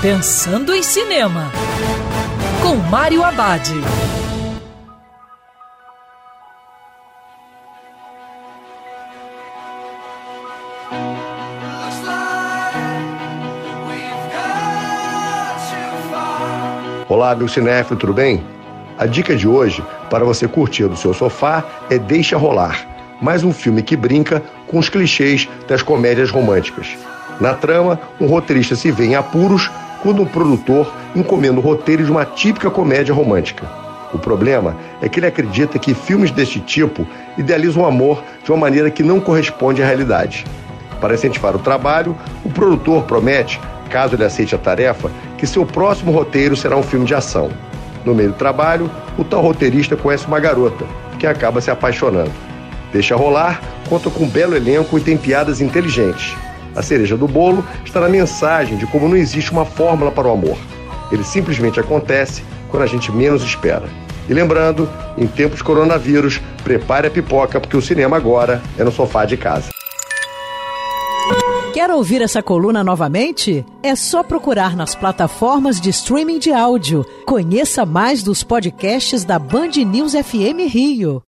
Pensando em Cinema, com Mário Abad. Olá, meu cinéfilo, tudo bem? A dica de hoje, para você curtir do seu sofá, é Deixa Rolar, mais um filme que brinca com os clichês das comédias românticas. Na trama, um roteirista se vê em apuros quando um produtor encomenda o roteiro de uma típica comédia romântica. O problema é que ele acredita que filmes deste tipo idealizam o amor de uma maneira que não corresponde à realidade. Para incentivar o trabalho, o produtor promete, caso ele aceite a tarefa, que seu próximo roteiro será um filme de ação. No meio do trabalho, o tal roteirista conhece uma garota, que acaba se apaixonando. Deixa rolar, conta com um belo elenco e tem piadas inteligentes. A cereja do bolo está na mensagem de como não existe uma fórmula para o amor. Ele simplesmente acontece quando a gente menos espera. E lembrando, em tempos de coronavírus, prepare a pipoca porque o cinema agora é no sofá de casa. Quer ouvir essa coluna novamente? É só procurar nas plataformas de streaming de áudio. Conheça mais dos podcasts da Band News FM Rio.